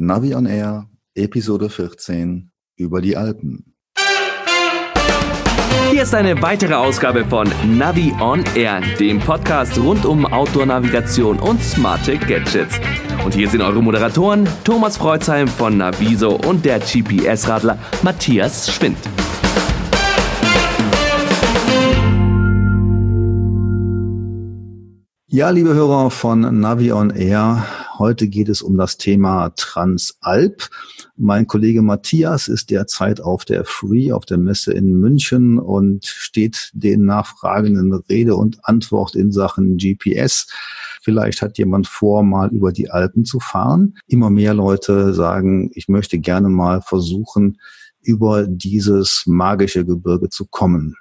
Navi on Air, Episode 14 über die Alpen. Hier ist eine weitere Ausgabe von Navi on Air, dem Podcast rund um Outdoor-Navigation und smarte Gadgets. Und hier sind eure Moderatoren Thomas Freuzheim von Naviso und der GPS-Radler Matthias Schwind. Ja, liebe Hörer von Navi on Air, heute geht es um das Thema Transalp. Mein Kollege Matthias ist derzeit auf der Free, auf der Messe in München und steht den Nachfragenden Rede und Antwort in Sachen GPS. Vielleicht hat jemand vor, mal über die Alpen zu fahren. Immer mehr Leute sagen, ich möchte gerne mal versuchen, über dieses magische Gebirge zu kommen.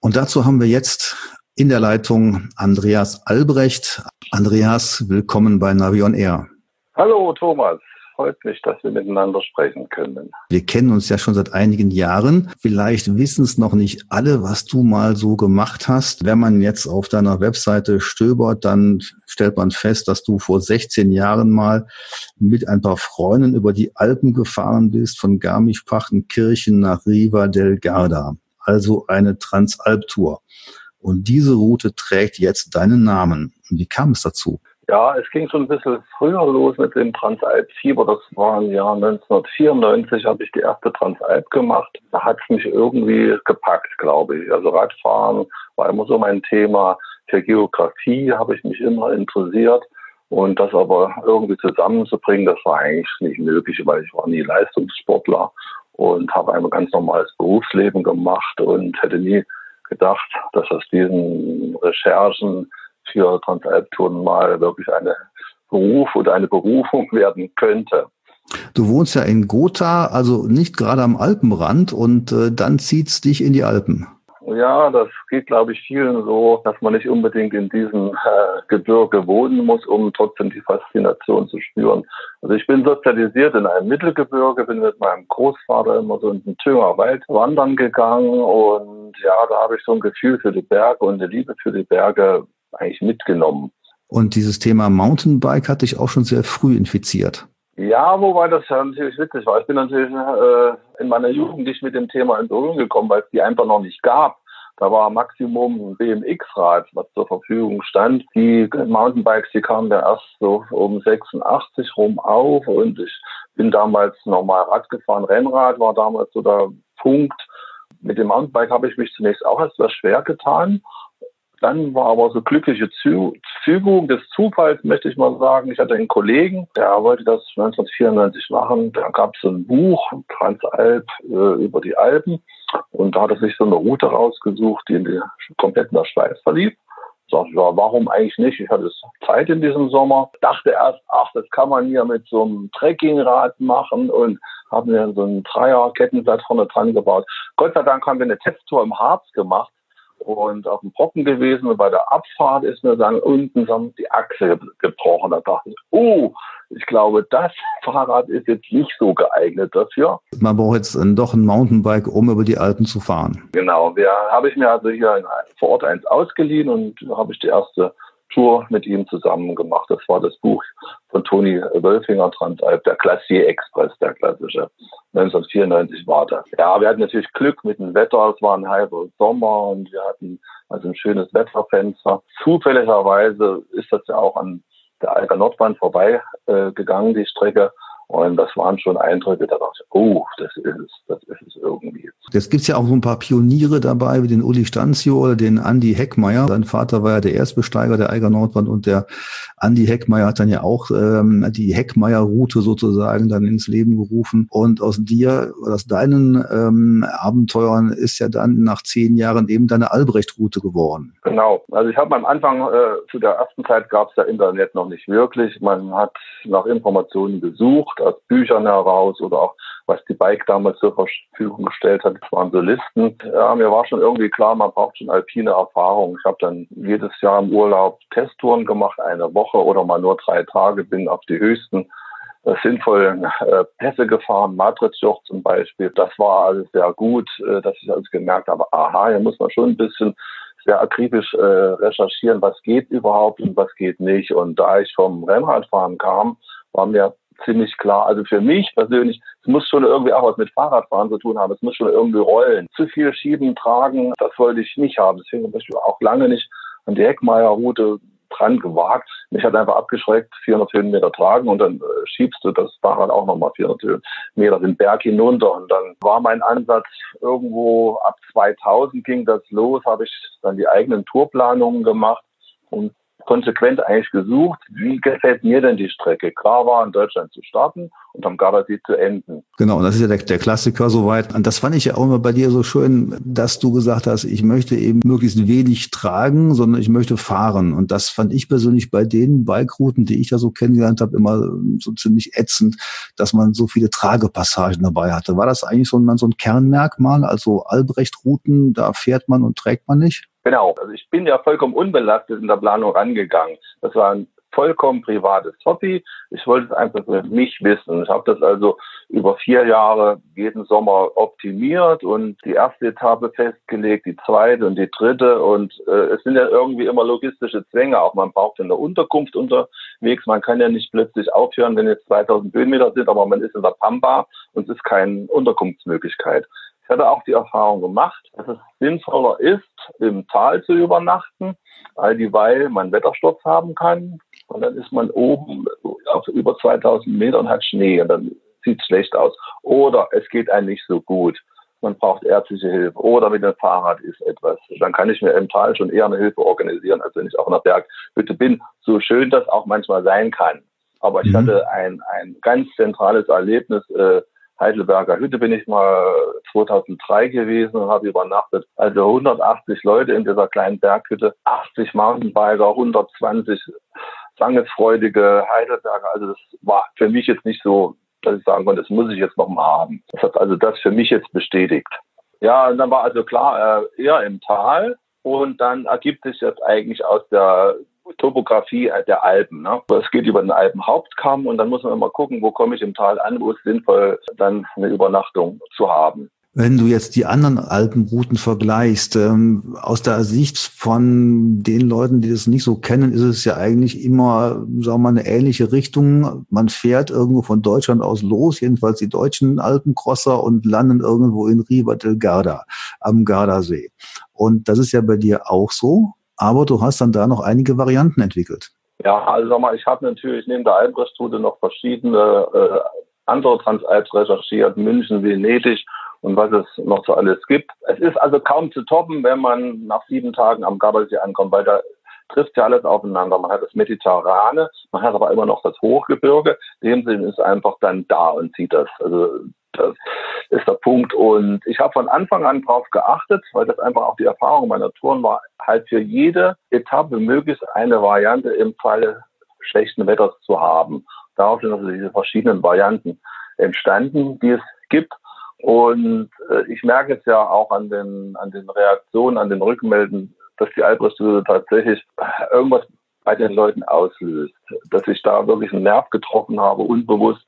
Und dazu haben wir jetzt in der Leitung Andreas Albrecht. Andreas, willkommen bei Navion Air. Hallo Thomas, freut mich, dass wir miteinander sprechen können. Wir kennen uns ja schon seit einigen Jahren. Vielleicht wissen es noch nicht alle, was du mal so gemacht hast. Wenn man jetzt auf deiner Webseite stöbert, dann stellt man fest, dass du vor 16 Jahren mal mit ein paar Freunden über die Alpen gefahren bist, von Garmisch-Partenkirchen nach Riva del Garda. Also eine Transalp-Tour. Und diese Route trägt jetzt deinen Namen. Wie kam es dazu? Ja, es ging schon ein bisschen früher los mit dem Transalp-Fieber. Das war im Jahr 1994, habe ich die erste Transalp gemacht. Da hat es mich irgendwie gepackt, glaube ich. Also Radfahren war immer so mein Thema. Für Geografie habe ich mich immer interessiert. Und das aber irgendwie zusammenzubringen, das war eigentlich nicht möglich, weil ich war nie Leistungssportler und habe ein ganz normales Berufsleben gemacht und hätte nie gedacht, dass aus diesen Recherchen für Transalptouren mal wirklich eine Beruf oder eine Berufung werden könnte. Du wohnst ja in Gotha, also nicht gerade am Alpenrand und äh, dann zieht's dich in die Alpen. Ja, das geht, glaube ich, vielen so, dass man nicht unbedingt in diesem äh, Gebirge wohnen muss, um trotzdem die Faszination zu spüren. Also ich bin sozialisiert in einem Mittelgebirge, bin mit meinem Großvater immer so in den Thüringer Wald wandern gegangen und ja, da habe ich so ein Gefühl für die Berge und eine Liebe für die Berge eigentlich mitgenommen. Und dieses Thema Mountainbike hat dich auch schon sehr früh infiziert. Ja, wobei das natürlich witzig war. Ich bin natürlich äh, in meiner Jugend nicht mit dem Thema in Berührung gekommen, weil es die einfach noch nicht gab. Da war Maximum BMX-Rad, was zur Verfügung stand. Die Mountainbikes, die kamen ja erst so um 86 rum auf und ich bin damals normal Rad gefahren. Rennrad war damals so der Punkt. Mit dem Mountainbike habe ich mich zunächst auch etwas schwer getan. Dann war aber so glückliche Fügung des Zufalls, möchte ich mal sagen. Ich hatte einen Kollegen, der wollte das 1994 machen. Da gab es so ein Buch, Transalp, äh, über die Alpen. Und da hat er sich so eine Route rausgesucht, die in die, komplett in der Schweiz verlief. Sag ich, ja, warum eigentlich nicht? Ich hatte Zeit in diesem Sommer. Dachte erst, ach, das kann man hier mit so einem Trekkingrad machen und haben mir so ein Dreier-Kettenblatt vorne dran gebaut. Gott sei Dank haben wir eine Testtour im Harz gemacht und auf dem Brocken gewesen und bei der Abfahrt ist mir dann unten die Achse gebrochen. Da dachte ich, oh, ich glaube, das Fahrrad ist jetzt nicht so geeignet dafür. Man braucht jetzt doch ein Mountainbike, um über die Alpen zu fahren. Genau, wir habe ich mir also hier vor Ort eins ausgeliehen und habe ich die erste Tour mit ihm zusammen gemacht. Das war das Buch von Toni Wölfinger Transalp, der Glacier Express, der klassische. 1994 war das. Ja, wir hatten natürlich Glück mit dem Wetter. Es war ein halber Sommer und wir hatten also ein schönes Wetterfenster. Zufälligerweise ist das ja auch an der Alger Nordbahn vorbei äh, gegangen, die Strecke. Und das waren schon Eindrücke, da dachte ich, oh, das ist es, das ist es irgendwie. Jetzt gibt's ja auch so ein paar Pioniere dabei, wie den Uli Stanzio oder den Andi Heckmeier. Sein Vater war ja der Erstbesteiger der Eiger Nordwand und der Andi Heckmeier hat dann ja auch ähm, die Heckmeier-Route sozusagen dann ins Leben gerufen. Und aus dir, aus deinen ähm, Abenteuern ist ja dann nach zehn Jahren eben deine Albrecht-Route geworden. Genau. Also ich habe am Anfang, äh, zu der ersten Zeit gab's ja Internet noch nicht wirklich. Man hat nach Informationen gesucht aus Büchern heraus oder auch was die Bike damals zur Verfügung gestellt hat. Waren so Listen. Ja, mir war schon irgendwie klar, man braucht schon alpine Erfahrung. Ich habe dann jedes Jahr im Urlaub Testtouren gemacht, eine Woche oder mal nur drei Tage, bin auf die höchsten äh, sinnvollen äh, Pässe gefahren, Matritzjoch zum Beispiel. Das war alles sehr gut, äh, dass ich alles gemerkt habe, aha, hier muss man schon ein bisschen sehr akribisch recherchieren, was geht überhaupt und was geht nicht. Und da ich vom Rennradfahren kam, war mir ziemlich klar. Also für mich persönlich, es muss schon irgendwie auch was mit Fahrradfahren zu tun haben. Es muss schon irgendwie rollen. Zu viel schieben, tragen, das wollte ich nicht haben. Deswegen zum Beispiel auch lange nicht an die Heckmeier-Route dran gewagt. Mich hat einfach abgeschreckt, 400 Höhenmeter tragen und dann äh, schiebst du das Fahrrad auch nochmal 400 Höhenmeter den Berg hinunter. Und dann war mein Ansatz irgendwo ab 2000 ging das los, habe ich dann die eigenen Tourplanungen gemacht und konsequent eigentlich gesucht, wie gefällt mir denn die Strecke? Klar war, in Deutschland zu starten und am Gardasee zu enden. Genau, und das ist ja der, der Klassiker soweit. Und das fand ich ja auch immer bei dir so schön, dass du gesagt hast, ich möchte eben möglichst wenig tragen, sondern ich möchte fahren. Und das fand ich persönlich bei den Bike-Routen, die ich ja so kennengelernt habe, immer so ziemlich ätzend, dass man so viele Tragepassagen dabei hatte. War das eigentlich so ein, so ein Kernmerkmal? Also Albrecht-Routen, da fährt man und trägt man nicht? Genau, also ich bin ja vollkommen unbelastet in der Planung rangegangen. Das war ein vollkommen privates Hobby. Ich wollte es einfach für mich wissen. Ich habe das also über vier Jahre jeden Sommer optimiert und die erste Etappe festgelegt, die zweite und die dritte. Und äh, es sind ja irgendwie immer logistische Zwänge. Auch man braucht eine Unterkunft unterwegs. Man kann ja nicht plötzlich aufhören, wenn jetzt 2000 Höhenmeter sind, aber man ist in der Pampa und es ist keine Unterkunftsmöglichkeit. Ich hatte auch die Erfahrung gemacht, dass es sinnvoller ist, im Tal zu übernachten, all dieweil man Wettersturz haben kann. Und dann ist man oben auf über 2000 Meter und hat Schnee und dann sieht es schlecht aus. Oder es geht einem nicht so gut. Man braucht ärztliche Hilfe. Oder mit dem Fahrrad ist etwas. Dann kann ich mir im Tal schon eher eine Hilfe organisieren, als wenn ich auf einer Berghütte bin. So schön das auch manchmal sein kann. Aber ich mhm. hatte ein, ein ganz zentrales Erlebnis. Äh, Heidelberger Hütte bin ich mal 2003 gewesen und habe übernachtet. Also 180 Leute in dieser kleinen Berghütte, 80 Mountainbiker, 120 sangesfreudige Heidelberger. Also das war für mich jetzt nicht so, dass ich sagen konnte, das muss ich jetzt noch mal haben. Das hat also das für mich jetzt bestätigt. Ja, und dann war also klar, äh, eher im Tal. Und dann ergibt sich jetzt eigentlich aus der Topografie der Alpen. Ne? Es geht über den Alpenhauptkamm und dann muss man immer gucken, wo komme ich im Tal an, wo es sinnvoll dann eine Übernachtung zu haben. Wenn du jetzt die anderen Alpenrouten vergleichst, ähm, aus der Sicht von den Leuten, die das nicht so kennen, ist es ja eigentlich immer, sagen wir mal, eine ähnliche Richtung. Man fährt irgendwo von Deutschland aus los, jedenfalls die deutschen Alpencrosser und landen irgendwo in Riva del Garda am Gardasee. Und das ist ja bei dir auch so aber du hast dann da noch einige Varianten entwickelt. Ja, also sag mal, ich habe natürlich neben der Albrecht-Route noch verschiedene äh, andere Transalps recherchiert, München, Venedig und was es noch so alles gibt. Es ist also kaum zu toppen, wenn man nach sieben Tagen am Gardasee ankommt, weil da trifft ja alles aufeinander. Man hat das Mediterrane, man hat aber immer noch das Hochgebirge. Dem Sinn ist einfach dann da und sieht das. Also das ist der Punkt. Und ich habe von Anfang an darauf geachtet, weil das einfach auch die Erfahrung meiner Touren war, halt für jede Etappe möglichst eine Variante im Falle schlechten Wetters zu haben. Darauf sind also diese verschiedenen Varianten entstanden, die es gibt. Und äh, ich merke es ja auch an den, an den Reaktionen, an den Rückmelden, dass die Albrecht-Studie tatsächlich irgendwas bei den Leuten auslöst. Dass ich da wirklich einen Nerv getroffen habe, unbewusst,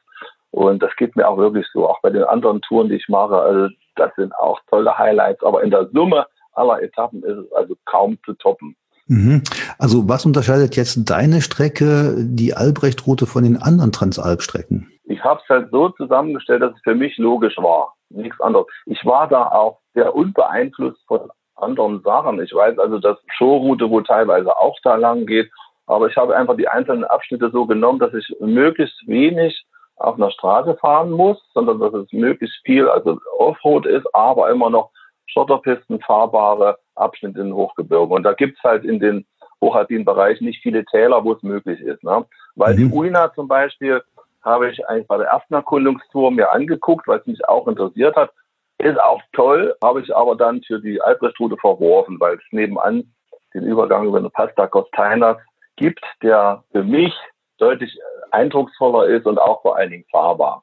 und das geht mir auch wirklich so, auch bei den anderen Touren, die ich mache. Also das sind auch tolle Highlights, aber in der Summe aller Etappen ist es also kaum zu toppen. Mhm. Also was unterscheidet jetzt deine Strecke, die Albrecht-Route von den anderen Transalp-Strecken? Ich habe es halt so zusammengestellt, dass es für mich logisch war. Nichts anderes. Ich war da auch sehr unbeeinflusst von anderen Sachen. Ich weiß also, dass Showroute wo teilweise auch da lang geht, aber ich habe einfach die einzelnen Abschnitte so genommen, dass ich möglichst wenig auf einer Straße fahren muss, sondern dass es möglichst viel, also Offroad ist, aber immer noch Schotterpisten, fahrbare Abschnitte in Hochgebirge. Und da gibt's halt in den hochalpinen Bereichen nicht viele Täler, wo es möglich ist. Ne? Weil mhm. die Uina zum Beispiel habe ich eigentlich bei der ersten Erkundungstour mir angeguckt, weil es mich auch interessiert hat. Ist auch toll, habe ich aber dann für die Albrechtsroute verworfen, weil es nebenan den Übergang über eine Pasta Costainas gibt, der für mich deutlich eindrucksvoller ist und auch vor allen Dingen fahrbar.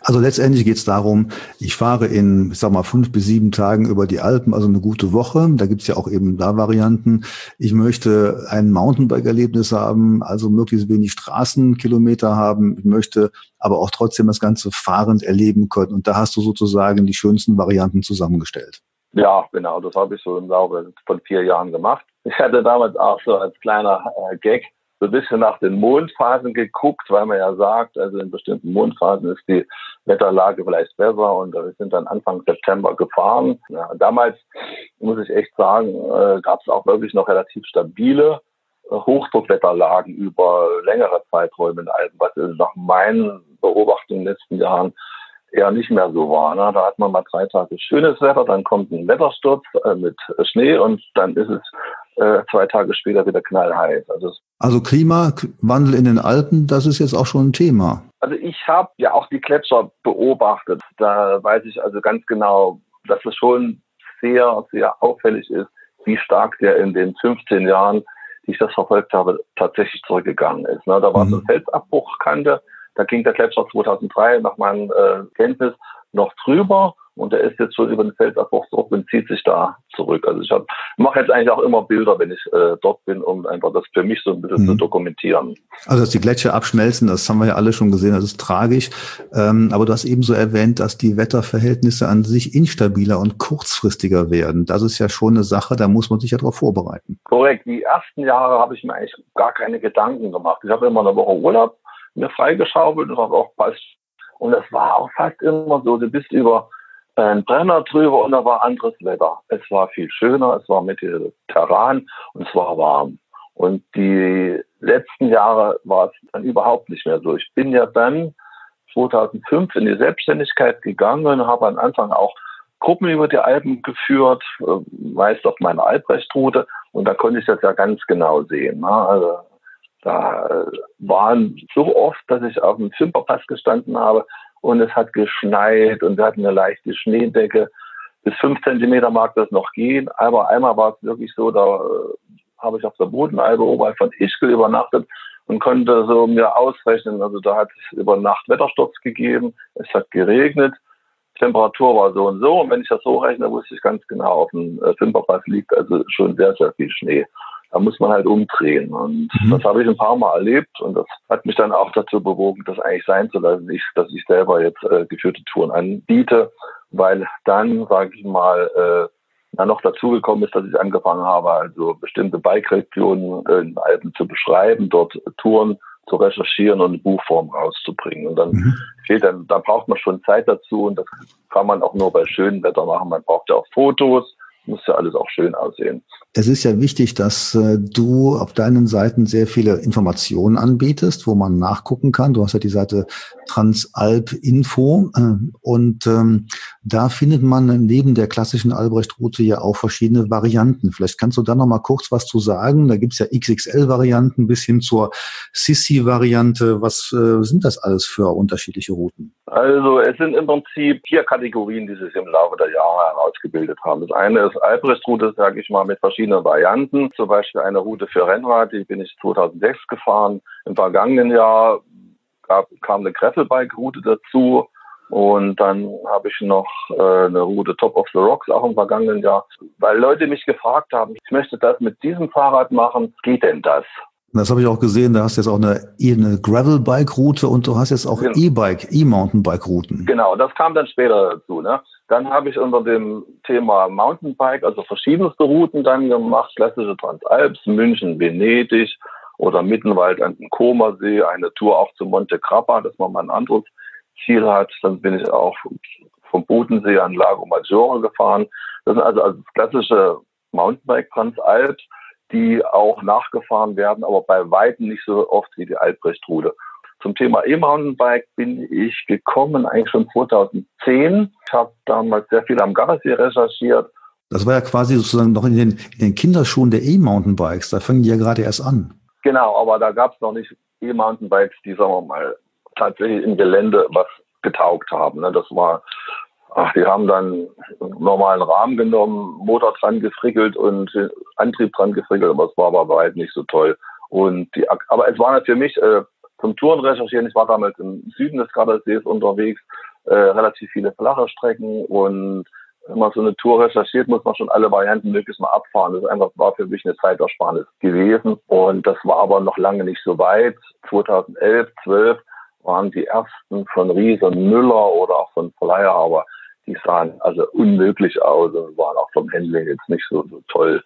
Also letztendlich geht es darum, ich fahre in, ich sag mal, fünf bis sieben Tagen über die Alpen, also eine gute Woche. Da gibt's ja auch eben da Varianten. Ich möchte ein Mountainbike-Erlebnis haben, also möglichst wenig Straßenkilometer haben. Ich möchte aber auch trotzdem das Ganze fahrend erleben können. Und da hast du sozusagen die schönsten Varianten zusammengestellt. Ja, genau. Das habe ich so im Laufe von vier Jahren gemacht. Ich hatte damals auch so als kleiner äh, Gag so ein bisschen nach den Mondphasen geguckt, weil man ja sagt, also in bestimmten Mondphasen ist die Wetterlage vielleicht besser und wir sind dann Anfang September gefahren. Ja, damals, muss ich echt sagen, äh, gab es auch wirklich noch relativ stabile äh, Hochdruckwetterlagen über längere Zeiträume in Alpen, was nach meinen Beobachtungen in den letzten Jahren eher nicht mehr so war. Ne? Da hat man mal drei Tage schönes Wetter, dann kommt ein Wettersturz äh, mit Schnee und dann ist es äh, zwei Tage später wieder knallheiß. Also, also Klimawandel in den Alpen, das ist jetzt auch schon ein Thema. Also ich habe ja auch die Gletscher beobachtet. Da weiß ich also ganz genau, dass es schon sehr, sehr auffällig ist, wie stark der in den 15 Jahren, die ich das verfolgt habe, tatsächlich zurückgegangen ist. Ne? Da war mhm. so eine Felsabbruchkante, da ging der Gletscher 2003 nach meinem äh, Kenntnis noch drüber und er ist jetzt schon über den Felsabbruch zurück und zieht sich da zurück. Also ich mache jetzt eigentlich auch immer Bilder, wenn ich äh, dort bin, um einfach das für mich so ein bisschen mhm. zu dokumentieren. Also dass die Gletscher abschmelzen, das haben wir ja alle schon gesehen, das ist tragisch. Ähm, aber du hast ebenso erwähnt, dass die Wetterverhältnisse an sich instabiler und kurzfristiger werden. Das ist ja schon eine Sache, da muss man sich ja darauf vorbereiten. Korrekt. Die ersten Jahre habe ich mir eigentlich gar keine Gedanken gemacht. Ich habe immer eine Woche Urlaub mir freigeschaufelt und das auch passt. Und das war auch fast immer so. Du bist über ein Brenner drüber und da war anderes Wetter. Es war viel schöner, es war mediterran und es war warm. Und die letzten Jahre war es dann überhaupt nicht mehr so. Ich bin ja dann 2005 in die Selbstständigkeit gegangen und habe am Anfang auch Gruppen über die Alpen geführt, äh, meist auf meiner Albrecht-Route. Und da konnte ich das ja ganz genau sehen. Ne? Also da waren so oft, dass ich auf dem Fimperpass gestanden habe und es hat geschneit und wir hatten eine leichte Schneedecke. Bis fünf Zentimeter mag das noch gehen, aber einmal war es wirklich so, da äh, habe ich auf der Bodenalbe oberhalb von Ischgl übernachtet und konnte so mir ausrechnen, also da hat es über Nacht Wettersturz gegeben, es hat geregnet, Temperatur war so und so und wenn ich das so rechne, wusste ich ganz genau, auf dem äh, Fimperpass liegt also schon sehr, sehr viel Schnee da muss man halt umdrehen. Und mhm. das habe ich ein paar Mal erlebt und das hat mich dann auch dazu bewogen, das eigentlich sein zu lassen, ich, dass ich selber jetzt äh, geführte Touren anbiete, weil dann, sage ich mal, äh, dann noch dazugekommen ist, dass ich angefangen habe, also bestimmte Bike-Regionen äh, in Alpen zu beschreiben, dort Touren zu recherchieren und eine Buchform rauszubringen. Und dann mhm. fehlt dann, da braucht man schon Zeit dazu und das kann man auch nur bei schönem Wetter machen. Man braucht ja auch Fotos, muss ja alles auch schön aussehen. Es ist ja wichtig, dass äh, du auf deinen Seiten sehr viele Informationen anbietest, wo man nachgucken kann. Du hast ja die Seite Transalp Info äh, und ähm, da findet man neben der klassischen Albrecht-Route ja auch verschiedene Varianten. Vielleicht kannst du da noch mal kurz was zu sagen. Da gibt's ja XXL-Varianten bis hin zur Sissi-Variante. Was äh, sind das alles für unterschiedliche Routen? Also es sind im Prinzip vier Kategorien, die sich im Laufe der Jahre herausgebildet haben. Das eine ist Albrecht-Route, sage ich mal, mit verschiedenen Varianten. Zum Beispiel eine Route für Rennrad, die bin ich 2006 gefahren. Im vergangenen Jahr gab, kam eine Gravelbike-Route dazu. Und dann habe ich noch äh, eine Route Top of the Rocks auch im vergangenen Jahr, weil Leute mich gefragt haben, ich möchte das mit diesem Fahrrad machen, geht denn das? Das habe ich auch gesehen, da hast du jetzt auch eine, eine Gravel-Bike-Route und du hast jetzt auch genau. E-Bike, E-Mountainbike-Routen. Genau, das kam dann später dazu. Ne? Dann habe ich unter dem Thema Mountainbike, also verschiedenste Routen dann gemacht, klassische Transalps, München, Venedig, oder Mittenwald an den Comersee, eine Tour auch zu Monte Grappa, dass man mal ein anderes Ziel hat. Dann bin ich auch vom Bodensee an Lago Maggiore gefahren. Das sind also, also klassische Mountainbike Transalp, die auch nachgefahren werden, aber bei weitem nicht so oft wie die Albrecht-Route. Zum Thema E-Mountainbike bin ich gekommen eigentlich schon 2010. Ich habe damals sehr viel am Gardasee recherchiert. Das war ja quasi sozusagen noch in den, in den Kinderschuhen der E-Mountainbikes. Da fangen die ja gerade erst an. Genau, aber da gab es noch nicht E-Mountainbikes, die, sagen wir mal, tatsächlich im Gelände was getaugt haben. Ne? Das war, ach, die haben dann einen normalen Rahmen genommen, Motor dran gefrickelt und Antrieb dran gefrickelt, aber es war aber weit nicht so toll. Und die, aber es war halt für mich äh, zum Touren recherchieren, ich war damals im Süden des Gardassees unterwegs, äh, relativ viele flache Strecken und wenn man so eine Tour recherchiert, muss man schon alle Varianten möglichst mal abfahren. Das einfach, war für mich eine Zeitersparnis gewesen. Und das war aber noch lange nicht so weit. 2011, 12 waren die ersten von Ries und Müller oder auch von Flyer, aber die sahen also unmöglich aus und waren auch vom Handling jetzt nicht so, so toll.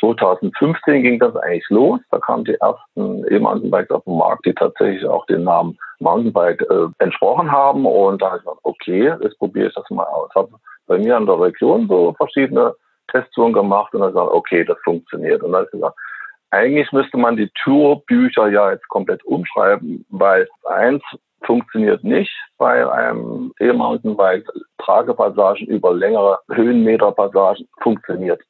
2015 ging das eigentlich los. Da kamen die ersten E-Mountainbikes auf den Markt, die tatsächlich auch den Namen Mountainbike äh, entsprochen haben. Und da habe ich gesagt, okay, jetzt probiere ich das mal aus. Habe bei mir in der Region so verschiedene Testtouren gemacht und dann gesagt, okay, das funktioniert. Und dann habe ich gesagt, eigentlich müsste man die Tourbücher ja jetzt komplett umschreiben, weil eins funktioniert nicht bei einem E-Mountainbike. Tragepassagen über längere Höhenmeterpassagen funktioniert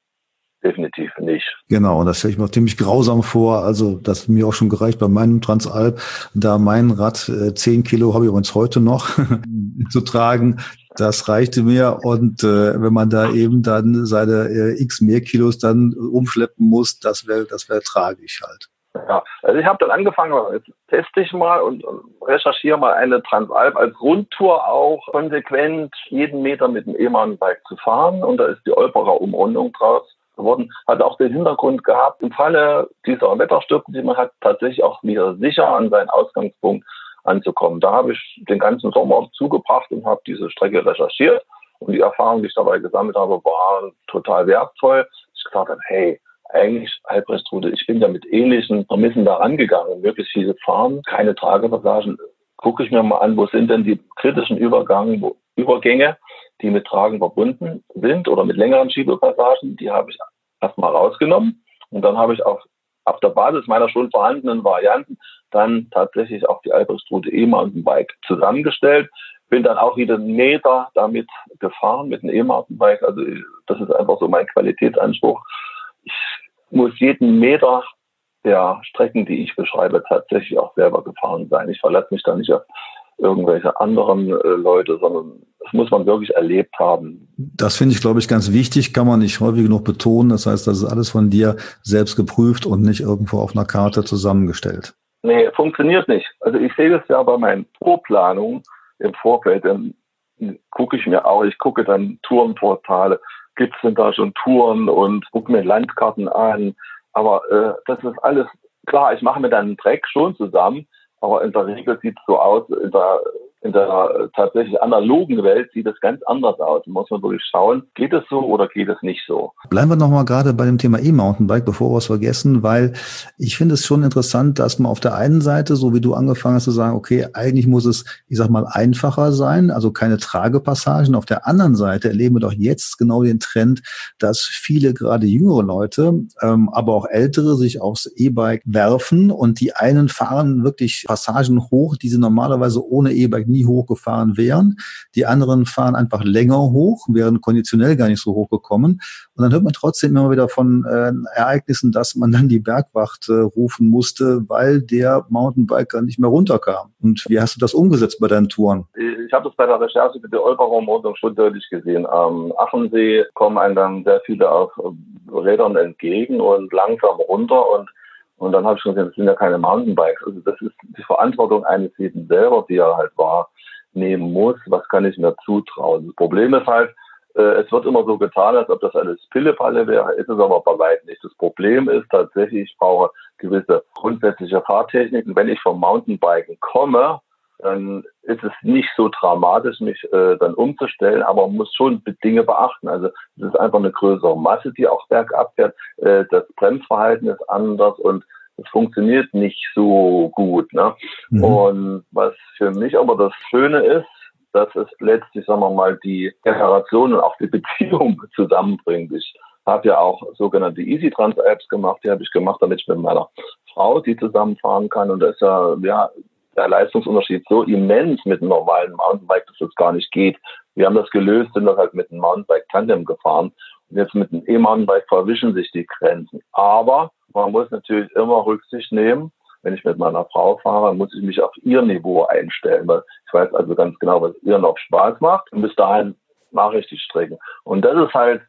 definitiv nicht. Genau, und das stelle ich mir auch ziemlich grausam vor. Also das hat mir auch schon gereicht bei meinem Transalp, da mein Rad äh, 10 Kilo habe ich übrigens heute noch zu tragen. Das reichte mir. Und äh, wenn man da eben dann seine äh, x mehr Kilos dann umschleppen muss, das wäre das wäre tragisch halt. Ja, also ich habe dann angefangen, jetzt teste ich mal und, und recherchiere mal eine Transalp als Rundtour auch konsequent jeden Meter mit dem E-Mountainbike zu fahren. Und da ist die Olperer Umrundung draus geworden, hat auch den Hintergrund gehabt, im Falle dieser Wetterstürze, die man hat, tatsächlich auch wieder sicher an seinen Ausgangspunkt anzukommen. Da habe ich den ganzen Sommer zugebracht und habe diese Strecke recherchiert. Und die Erfahrungen, die ich dabei gesammelt habe, waren total wertvoll. Ich gesagt hey, eigentlich Albrechtsroute, ich bin ja mit ähnlichen Vermissen da angegangen. Wirklich viele Fahren, keine Tragepassagen. Gucke ich mir mal an, wo sind denn die kritischen Übergang, wo, Übergänge, die mit Tragen verbunden sind oder mit längeren Schiebepassagen. Die habe ich erstmal rausgenommen. Und dann habe ich auf, auf der Basis meiner schon vorhandenen Varianten dann tatsächlich auch die Albrechtsroute E-Mountainbike zusammengestellt. Bin dann auch wieder einen Meter damit gefahren mit einem E-Mountainbike. Also das ist einfach so mein Qualitätsanspruch. Ich muss jeden Meter der Strecken, die ich beschreibe, tatsächlich auch selber gefahren sein. Ich verlasse mich da nicht auf irgendwelche anderen äh, Leute, sondern das muss man wirklich erlebt haben. Das finde ich, glaube ich, ganz wichtig, kann man nicht häufig genug betonen. Das heißt, das ist alles von dir selbst geprüft und nicht irgendwo auf einer Karte zusammengestellt. Nee, funktioniert nicht. Also ich sehe das ja bei meinen Vorplanungen im Vorfeld, dann gucke ich mir auch, ich gucke dann Tourenportale, gibt es denn da schon Touren und gucke mir Landkarten an. Aber äh, das ist alles klar, ich mache mir dann einen Dreck schon zusammen, aber in der Regel sieht es so aus, in der in der äh, tatsächlich analogen Welt sieht es ganz anders aus. Da muss man wirklich schauen, geht es so oder geht es nicht so. Bleiben wir nochmal gerade bei dem Thema E-Mountainbike, bevor wir es vergessen, weil ich finde es schon interessant, dass man auf der einen Seite, so wie du angefangen hast zu sagen, okay, eigentlich muss es, ich sag mal, einfacher sein, also keine Tragepassagen. Auf der anderen Seite erleben wir doch jetzt genau den Trend, dass viele gerade jüngere Leute, ähm, aber auch ältere sich aufs E-Bike werfen und die einen fahren wirklich Passagen hoch, die sie normalerweise ohne E-Bike nie hochgefahren wären. Die anderen fahren einfach länger hoch, wären konditionell gar nicht so hochgekommen. Und dann hört man trotzdem immer wieder von äh, Ereignissen, dass man dann die Bergwacht äh, rufen musste, weil der Mountainbiker nicht mehr runterkam. Und wie hast du das umgesetzt bei deinen Touren? Ich habe das bei der Recherche mit der Olperer schon deutlich gesehen. Am Achensee kommen einem dann sehr viele auf Rädern entgegen und langsam runter und und dann habe ich schon gesagt, das sind ja keine Mountainbikes. Also das ist die Verantwortung eines jeden selber, die er halt wahrnehmen muss. Was kann ich mir zutrauen? Das Problem ist halt, äh, es wird immer so getan, als ob das alles Pillepalle wäre, ist es aber bei weitem nicht. Das Problem ist tatsächlich, ich brauche gewisse grundsätzliche Fahrtechniken. Wenn ich vom Mountainbiken komme, dann ist es nicht so dramatisch, mich äh, dann umzustellen, aber man muss schon Dinge beachten. Also es ist einfach eine größere Masse, die auch bergab fährt. Äh, das Bremsverhalten ist anders und es funktioniert nicht so gut. Ne? Mhm. Und was für mich aber das Schöne ist, dass es letztlich, sagen wir mal, die Generation und auch die Beziehung zusammenbringt. Ich habe ja auch sogenannte Easy Trans Apps gemacht, die habe ich gemacht, damit ich mit meiner Frau die zusammenfahren kann. Und das ist ja, ja der Leistungsunterschied so immens mit einem normalen Mountainbike, dass das gar nicht geht. Wir haben das gelöst, sind das halt mit einem Mountainbike Tandem gefahren. Und jetzt mit einem E-Mountainbike verwischen sich die Grenzen. Aber man muss natürlich immer Rücksicht nehmen. Wenn ich mit meiner Frau fahre, muss ich mich auf ihr Niveau einstellen. Weil ich weiß also ganz genau, was ihr noch Spaß macht. Und bis dahin mache ich die Strecken. Und das ist halt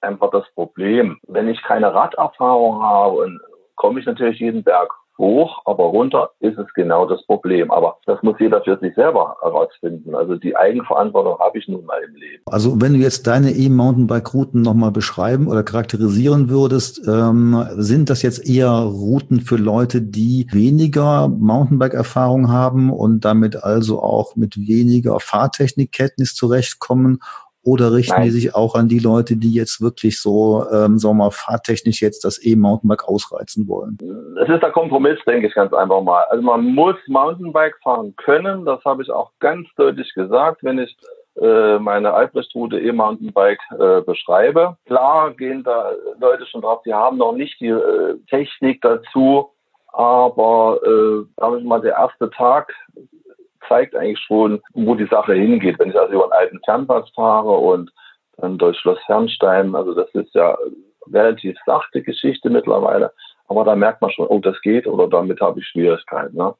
einfach das Problem. Wenn ich keine Raderfahrung habe, komme ich natürlich jeden Berg hoch, aber runter ist es genau das Problem. Aber das muss jeder für sich selber herausfinden. Also die Eigenverantwortung habe ich nun mal im Leben. Also wenn du jetzt deine E-Mountainbike-Routen nochmal beschreiben oder charakterisieren würdest, ähm, sind das jetzt eher Routen für Leute, die weniger Mountainbike-Erfahrung haben und damit also auch mit weniger Fahrtechnikkenntnis zurechtkommen? Oder richten Nein. die sich auch an die Leute, die jetzt wirklich so, ähm, sagen wir mal, fahrtechnisch jetzt das E-Mountainbike ausreizen wollen? Es ist der Kompromiss, denke ich ganz einfach mal. Also man muss Mountainbike fahren können. Das habe ich auch ganz deutlich gesagt, wenn ich äh, meine Albrecht-Route E-Mountainbike äh, beschreibe. Klar gehen da Leute schon drauf, die haben noch nicht die äh, Technik dazu, aber äh, sagen wir mal, der erste Tag zeigt eigentlich schon, wo die Sache hingeht. Wenn ich also über einen alten Fernpass fahre und dann durch Schloss Fernstein, also das ist ja relativ sachte Geschichte mittlerweile. Aber da merkt man schon, oh, das geht oder damit habe ich Schwierigkeiten. Ne?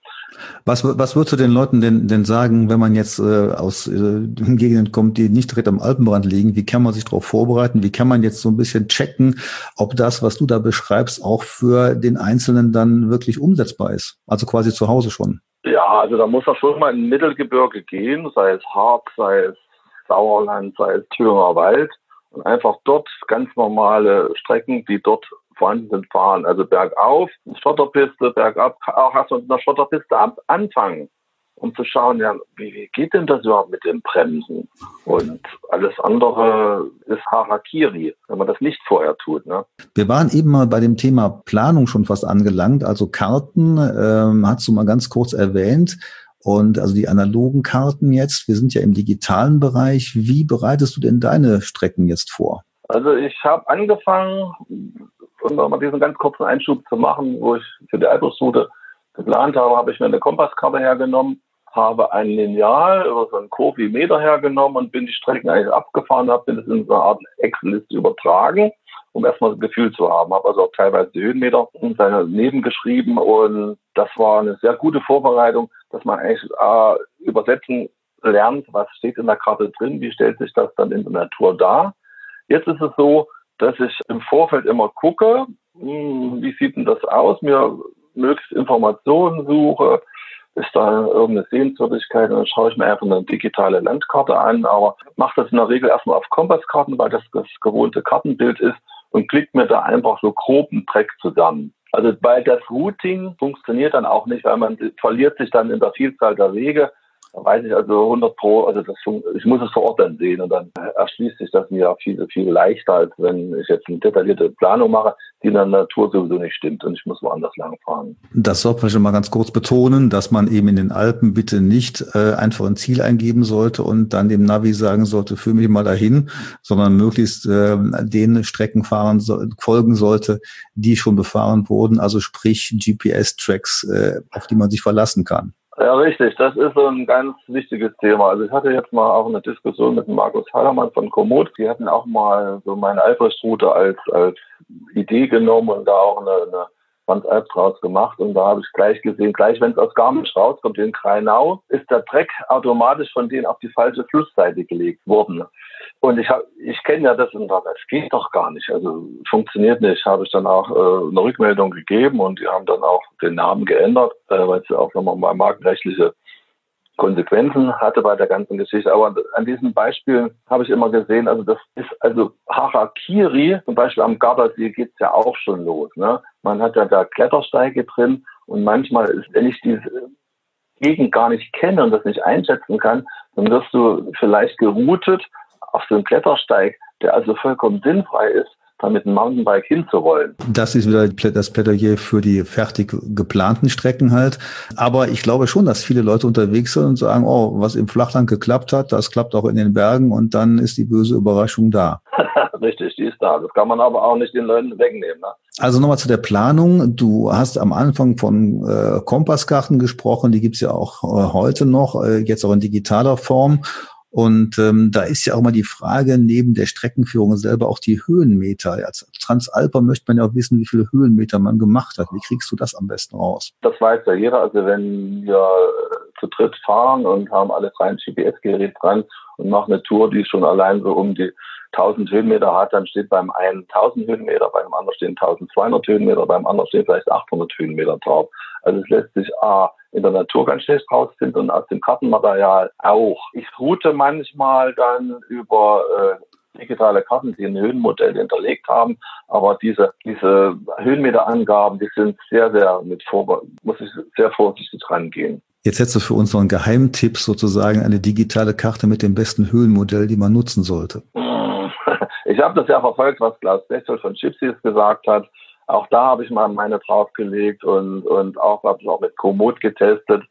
Was, was würdest du den Leuten denn, denn sagen, wenn man jetzt äh, aus äh, Gegenden kommt, die nicht direkt am Alpenbrand liegen? Wie kann man sich darauf vorbereiten? Wie kann man jetzt so ein bisschen checken, ob das, was du da beschreibst, auch für den Einzelnen dann wirklich umsetzbar ist? Also quasi zu Hause schon. Ja, also da muss er schon mal in Mittelgebirge gehen, sei es Harz, sei es Sauerland, sei es Thüringer Wald und einfach dort ganz normale Strecken, die dort vorhanden sind, fahren. Also bergauf, Schotterpiste, bergab, auch erst mit einer Schotterpiste anfangen um zu schauen, ja, wie, wie geht denn das überhaupt mit dem Bremsen? Und alles andere ist Harakiri, wenn man das nicht vorher tut. Ne? Wir waren eben mal bei dem Thema Planung schon fast angelangt. Also Karten ähm, hast du mal ganz kurz erwähnt. Und also die analogen Karten jetzt, wir sind ja im digitalen Bereich. Wie bereitest du denn deine Strecken jetzt vor? Also ich habe angefangen, um mal diesen ganz kurzen Einschub zu machen, wo ich für die Alpersroute geplant habe, habe ich mir eine Kompasskarte hergenommen habe ein Lineal oder so einen Kurvimeter hergenommen und bin die Strecken eigentlich abgefahren, habe bin es in so eine Art Excel-Liste übertragen, um erstmal das Gefühl zu haben. Habe also auch teilweise die Höhenmeter daneben geschrieben und das war eine sehr gute Vorbereitung, dass man eigentlich äh, übersetzen lernt, was steht in der Karte drin, wie stellt sich das dann in der Natur dar. Jetzt ist es so, dass ich im Vorfeld immer gucke, hm, wie sieht denn das aus, mir möglichst Informationen suche, ist da irgendeine Sehenswürdigkeit und dann schaue ich mir einfach eine digitale Landkarte an, aber mache das in der Regel erstmal auf Kompasskarten, weil das das gewohnte Kartenbild ist und klickt mir da einfach so groben Track zusammen. Also weil das Routing funktioniert dann auch nicht, weil man verliert sich dann in der Vielzahl der Wege da weiß ich also 100 Pro, also das, ich muss es vor Ort dann sehen und dann erschließt sich das mir viel, viel leichter, als wenn ich jetzt eine detaillierte Planung mache, die in der Natur sowieso nicht stimmt und ich muss woanders langfahren. Das sollte man schon mal ganz kurz betonen, dass man eben in den Alpen bitte nicht äh, einfach ein Ziel eingeben sollte und dann dem Navi sagen sollte, führ mich mal dahin, sondern möglichst äh, den Strecken fahren so, folgen sollte, die schon befahren wurden, also sprich GPS-Tracks, äh, auf die man sich verlassen kann. Ja, richtig. Das ist so ein ganz wichtiges Thema. Also ich hatte jetzt mal auch eine Diskussion mit Markus Hallermann von Komoot. Die hatten auch mal so meine Albrechtsroute als, als Idee genommen und da auch eine, eine Transalp draus gemacht. Und da habe ich gleich gesehen, gleich wenn es aus Garmisch rauskommt, in Kreinau, ist der Dreck automatisch von denen auf die falsche Flussseite gelegt worden. Und ich habe, ich kenne ja das und das geht doch gar nicht. Also funktioniert nicht. Habe ich dann auch äh, eine Rückmeldung gegeben und die haben dann auch den Namen geändert, äh, weil es auch nochmal mal markenrechtliche Konsequenzen hatte bei der ganzen Geschichte. Aber an diesem Beispiel habe ich immer gesehen, also das ist also Harakiri, zum Beispiel am Gardasee geht's ja auch schon los. Ne? Man hat ja da Klettersteige drin und manchmal ist, wenn ich diese Gegend gar nicht kenne und das nicht einschätzen kann, dann wirst du vielleicht geroutet auf so einen Klettersteig, der also vollkommen sinnfrei ist, da mit einem Mountainbike hinzuwollen. Das ist wieder das Plädoyer für die fertig geplanten Strecken halt. Aber ich glaube schon, dass viele Leute unterwegs sind und sagen, oh, was im Flachland geklappt hat, das klappt auch in den Bergen und dann ist die böse Überraschung da. Richtig, die ist da. Das kann man aber auch nicht den Leuten wegnehmen. Ne? Also nochmal zu der Planung. Du hast am Anfang von äh, Kompasskarten gesprochen, die gibt's ja auch äh, heute noch, äh, jetzt auch in digitaler Form. Und ähm, da ist ja auch mal die Frage, neben der Streckenführung selber auch die Höhenmeter. Als Transalper möchte man ja auch wissen, wie viele Höhenmeter man gemacht hat. Wie kriegst du das am besten raus? Das weiß ja jeder. Also wenn wir zu dritt fahren und haben alle drei ein GPS-Gerät dran und machen eine Tour, die schon allein so um die 1000 Höhenmeter hat, dann steht beim einen 1000 Höhenmeter, beim anderen stehen 1200 Höhenmeter, beim anderen stehen vielleicht 800 Höhenmeter drauf. Also es lässt sich A in der Natur ganz schlecht rausfinden und aus dem Kartenmaterial auch. Ich route manchmal dann über äh, digitale Karten, die ein Höhenmodell hinterlegt haben. Aber diese, diese Höhenmeterangaben, die sind sehr, sehr mit vor, muss ich sehr vorsichtig rangehen. Jetzt hättest du für uns noch einen Geheimtipp sozusagen, eine digitale Karte mit dem besten Höhenmodell, die man nutzen sollte. Ich habe das ja verfolgt, was Klaus Bechtel von Gypsies gesagt hat. Auch da habe ich mal meine draufgelegt und, und auch habe ich auch mit Komoot getestet.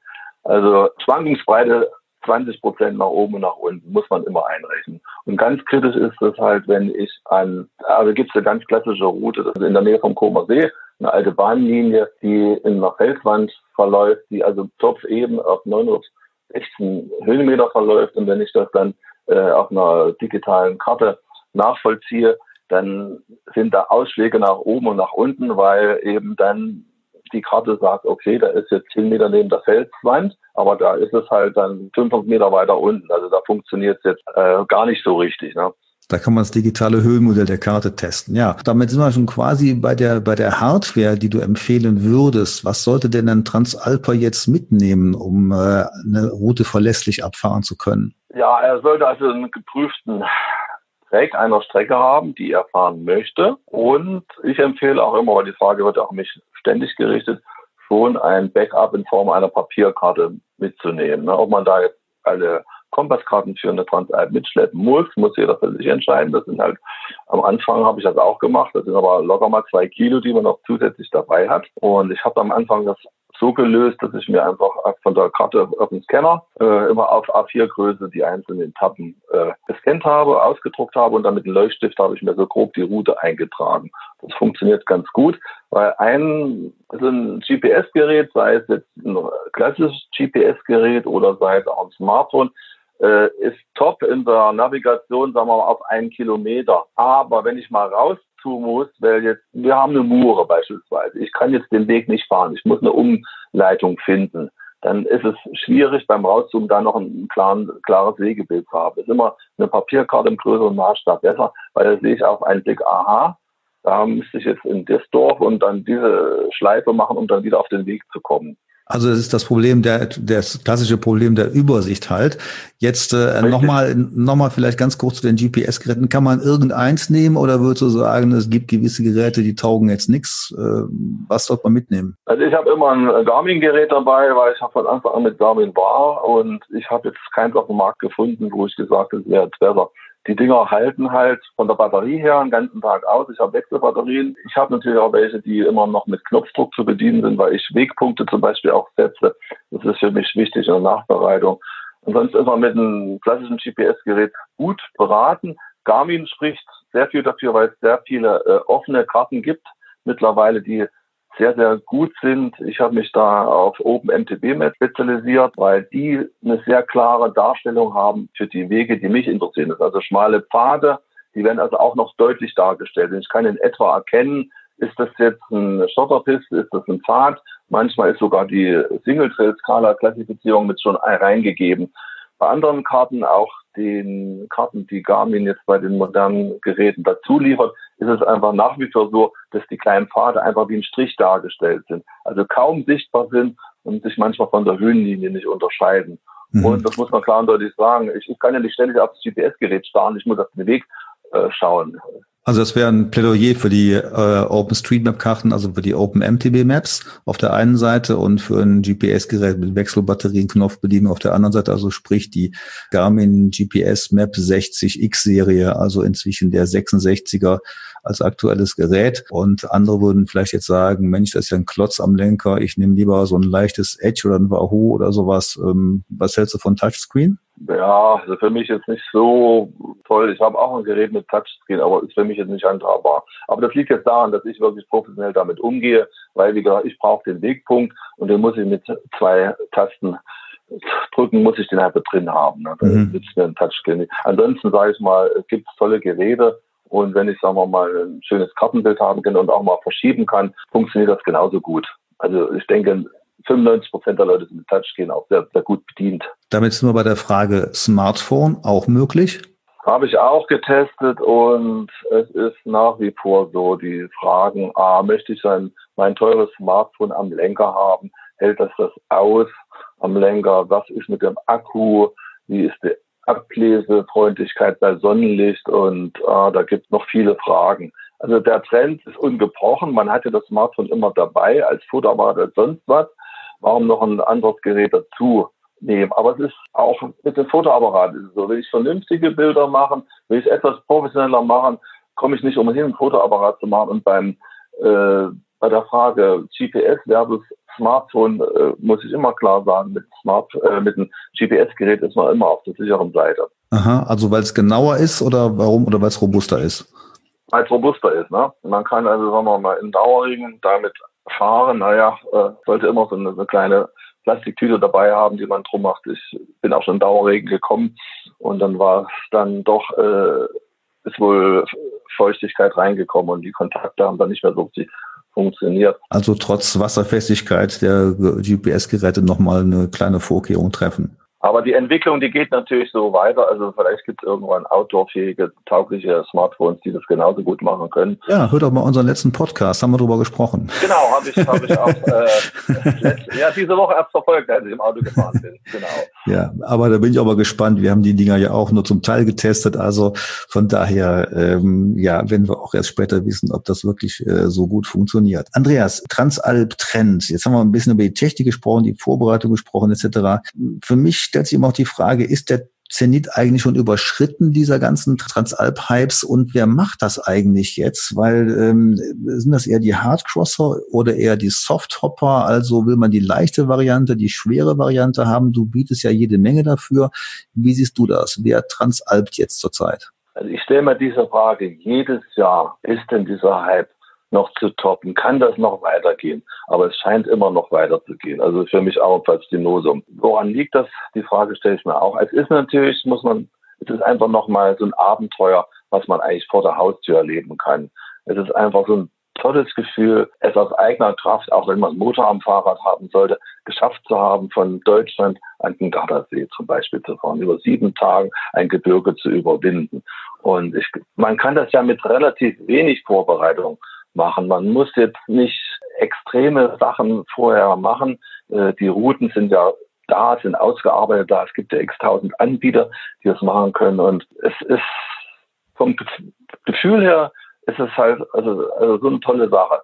Also Schwankungsbreite 20 Prozent nach oben und nach unten, muss man immer einrechnen. Und ganz kritisch ist es halt, wenn ich an, also gibt es eine ganz klassische Route, das ist in der Nähe vom Comer See, eine alte Bahnlinie, die in einer Felswand verläuft, die also Topf eben auf 916 Höhenmeter verläuft. Und wenn ich das dann äh, auf einer digitalen Karte nachvollziehe, dann sind da Ausschläge nach oben und nach unten, weil eben dann die Karte sagt, okay, da ist jetzt 10 Meter neben der Felswand, aber da ist es halt dann 500 Meter weiter unten. Also da funktioniert es jetzt äh, gar nicht so richtig. Ne? Da kann man das digitale Höhenmodell der Karte testen. Ja, damit sind wir schon quasi bei der, bei der Hardware, die du empfehlen würdest. Was sollte denn ein Transalper jetzt mitnehmen, um äh, eine Route verlässlich abfahren zu können? Ja, er sollte also einen geprüften Track einer Strecke haben, die er fahren möchte. Und ich empfehle auch immer, weil die Frage wird auch mich ständig gerichtet, schon ein Backup in Form einer Papierkarte mitzunehmen. Ne? Ob man da jetzt alle Kompasskarten für eine Transalp mitschleppen muss, muss jeder für sich entscheiden. Das sind halt, am Anfang habe ich das auch gemacht. Das sind aber locker mal zwei Kilo, die man noch zusätzlich dabei hat. Und ich habe am Anfang das so gelöst, dass ich mir einfach von der Karte auf dem Scanner äh, immer auf A4-Größe die einzelnen Etappen äh, gescannt habe, ausgedruckt habe und dann mit dem Leuchtstift habe ich mir so grob die Route eingetragen. Das funktioniert ganz gut, weil ein, also ein GPS-Gerät, sei es jetzt ein klassisches GPS-Gerät oder sei es auch ein Smartphone, äh, ist top in der Navigation, sagen wir mal, auf einen Kilometer. Aber wenn ich mal raus zu muss, weil jetzt, wir haben eine Mure beispielsweise. Ich kann jetzt den Weg nicht fahren. Ich muss eine Umleitung finden. Dann ist es schwierig, beim Rauszoomen da noch ein klares Wegebild zu haben. Das ist immer eine Papierkarte im größeren Maßstab besser, weil da sehe ich auf einen Blick, aha, da müsste ich jetzt in das Dorf und dann diese Schleife machen, um dann wieder auf den Weg zu kommen. Also es ist das Problem der das klassische Problem der Übersicht halt. Jetzt äh, nochmal noch mal vielleicht ganz kurz zu den GPS-Geräten. Kann man irgendeins nehmen oder würdest du sagen, es gibt gewisse Geräte, die taugen jetzt nichts? Äh, was sollte man mitnehmen? Also ich habe immer ein Garmin-Gerät dabei, weil ich von Anfang an mit Garmin war und ich habe jetzt keins auf dem Markt gefunden, wo ich gesagt habe, es wäre jetzt besser. Die Dinger halten halt von der Batterie her einen ganzen Tag aus. Ich habe Wechselbatterien. Ich habe natürlich auch welche, die immer noch mit Knopfdruck zu bedienen sind, weil ich Wegpunkte zum Beispiel auch setze. Das ist für mich wichtig in der Nachbereitung. Ansonsten ist man mit einem klassischen GPS-Gerät gut beraten. Garmin spricht sehr viel dafür, weil es sehr viele äh, offene Karten gibt mittlerweile, die sehr, sehr gut sind. Ich habe mich da auf OpenMTB-Map spezialisiert, weil die eine sehr klare Darstellung haben für die Wege, die mich interessieren. Das sind also schmale Pfade, die werden also auch noch deutlich dargestellt. Ich kann in etwa erkennen, ist das jetzt eine Schotterpiste, ist das ein Pfad? Manchmal ist sogar die Single-Trail-Skala-Klassifizierung mit schon reingegeben. Bei anderen Karten, auch den Karten, die Garmin jetzt bei den modernen Geräten dazu liefert, ist es einfach nach wie vor so, dass die kleinen Pfade einfach wie ein Strich dargestellt sind. Also kaum sichtbar sind und sich manchmal von der Höhenlinie nicht unterscheiden. Mhm. Und das muss man klar und deutlich sagen. Ich, ich kann ja nicht ständig aufs GPS-Gerät starren, ich muss auf den Weg äh, schauen. Also das wäre ein Plädoyer für die äh, OpenStreetMap-Karten, also für die OpenMTB-Maps auf der einen Seite und für ein GPS-Gerät mit Wechselbatterien, Knopfbedienung auf der anderen Seite, also sprich die Garmin GPS Map 60X-Serie, also inzwischen der 66er als aktuelles Gerät. Und andere würden vielleicht jetzt sagen, Mensch, das ist ja ein Klotz am Lenker, ich nehme lieber so ein leichtes Edge oder ein Wahoo oder sowas. Ähm, was hältst du von Touchscreen? Ja, also für mich jetzt nicht so toll. Ich habe auch ein Gerät mit Touchscreen, aber ist für mich jetzt nicht handhabbar. Aber das liegt jetzt daran, dass ich wirklich professionell damit umgehe, weil wie gesagt, ich brauche den Wegpunkt und den muss ich mit zwei Tasten drücken, muss ich den halt drin haben. Ne? Mhm. nützt mir ein Touchscreen. Ansonsten sage ich mal, es gibt tolle Geräte, und wenn ich, sagen wir mal, ein schönes Kartenbild haben kann und auch mal verschieben kann, funktioniert das genauso gut. Also ich denke, 95 Prozent der Leute sind mit Touchscreen auch sehr, sehr gut bedient. Damit sind wir bei der Frage Smartphone auch möglich? Habe ich auch getestet und es ist nach wie vor so die Fragen, ah, möchte ich ein, mein teures Smartphone am Lenker haben? Hält das das aus am Lenker? Was ist mit dem Akku? Wie ist die Ablesefreundlichkeit bei Sonnenlicht und äh, da gibt es noch viele Fragen. Also der Trend ist ungebrochen. Man hatte das Smartphone immer dabei als Fotoapparat als sonst was. Warum noch ein anderes Gerät dazu nehmen? Aber es ist auch mit dem Fotoapparat so. Will ich vernünftige Bilder machen, will ich etwas professioneller machen, komme ich nicht umhin, ein Fotoapparat zu machen. Und beim äh, bei der Frage GPS versus Smartphone äh, muss ich immer klar sagen, mit Smart, äh, mit einem GPS-Gerät ist man immer auf der sicheren Seite. Aha, also weil es genauer ist oder warum oder weil es robuster ist? Weil es robuster ist, ne? Man kann also, sagen wir mal, in Dauerringen damit fahren, naja, äh, sollte immer so eine, eine kleine Plastiktüte dabei haben, die man drum macht. Ich bin auch schon in Dauerregen gekommen und dann war es dann doch, äh, ist wohl Feuchtigkeit reingekommen und die Kontakte haben dann nicht mehr so richtig funktioniert. Also trotz Wasserfestigkeit der GPS-Geräte nochmal eine kleine Vorkehrung treffen. Aber die Entwicklung, die geht natürlich so weiter. Also vielleicht gibt es irgendwann outdoorfähige, taugliche Smartphones, die das genauso gut machen können. Ja, hört doch mal unseren letzten Podcast, haben wir drüber gesprochen. Genau, habe ich, hab ich auch äh, ja, diese Woche erst verfolgt, als ich im Auto gefahren bin. Genau. Ja, aber da bin ich aber gespannt. Wir haben die Dinger ja auch nur zum Teil getestet. Also von daher, ähm, ja, werden wir auch erst später wissen, ob das wirklich äh, so gut funktioniert. Andreas, Transalp Trend. Jetzt haben wir ein bisschen über die Technik gesprochen, die Vorbereitung gesprochen etc. Für mich stellt sich immer auch die Frage, ist der Zenit eigentlich schon überschritten dieser ganzen Transalp-Hypes und wer macht das eigentlich jetzt? Weil ähm, sind das eher die Hardcrosser oder eher die Softhopper? Also will man die leichte Variante, die schwere Variante haben? Du bietest ja jede Menge dafür. Wie siehst du das? Wer transalpt jetzt zurzeit? Also ich stelle mir diese Frage jedes Jahr, ist denn dieser Hype noch zu toppen? Kann das noch weitergehen? Aber es scheint immer noch weiterzugehen. Also für mich auch als Stinosum. Woran liegt das? Die Frage stelle ich mir auch. Es ist natürlich, muss man, es ist einfach nochmal so ein Abenteuer, was man eigentlich vor der Haustür erleben kann. Es ist einfach so ein tolles Gefühl, es aus eigener Kraft, auch wenn man Motor am Fahrrad haben sollte, geschafft zu haben, von Deutschland an den Gardasee zum Beispiel zu fahren, über sieben Tagen ein Gebirge zu überwinden. Und ich, man kann das ja mit relativ wenig Vorbereitung machen. Man muss jetzt nicht extreme Sachen vorher machen. Äh, die Routen sind ja da, sind ausgearbeitet da. Es gibt ja x tausend Anbieter, die das machen können. Und es ist vom Gefühl her, ist es halt also, also so eine tolle Sache.